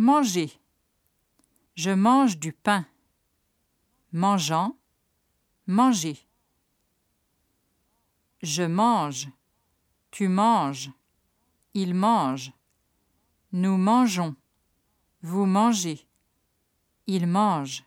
Manger. Je mange du pain. Mangeant. Manger. Je mange. Tu manges. Il mange. Nous mangeons. Vous mangez. Il mange.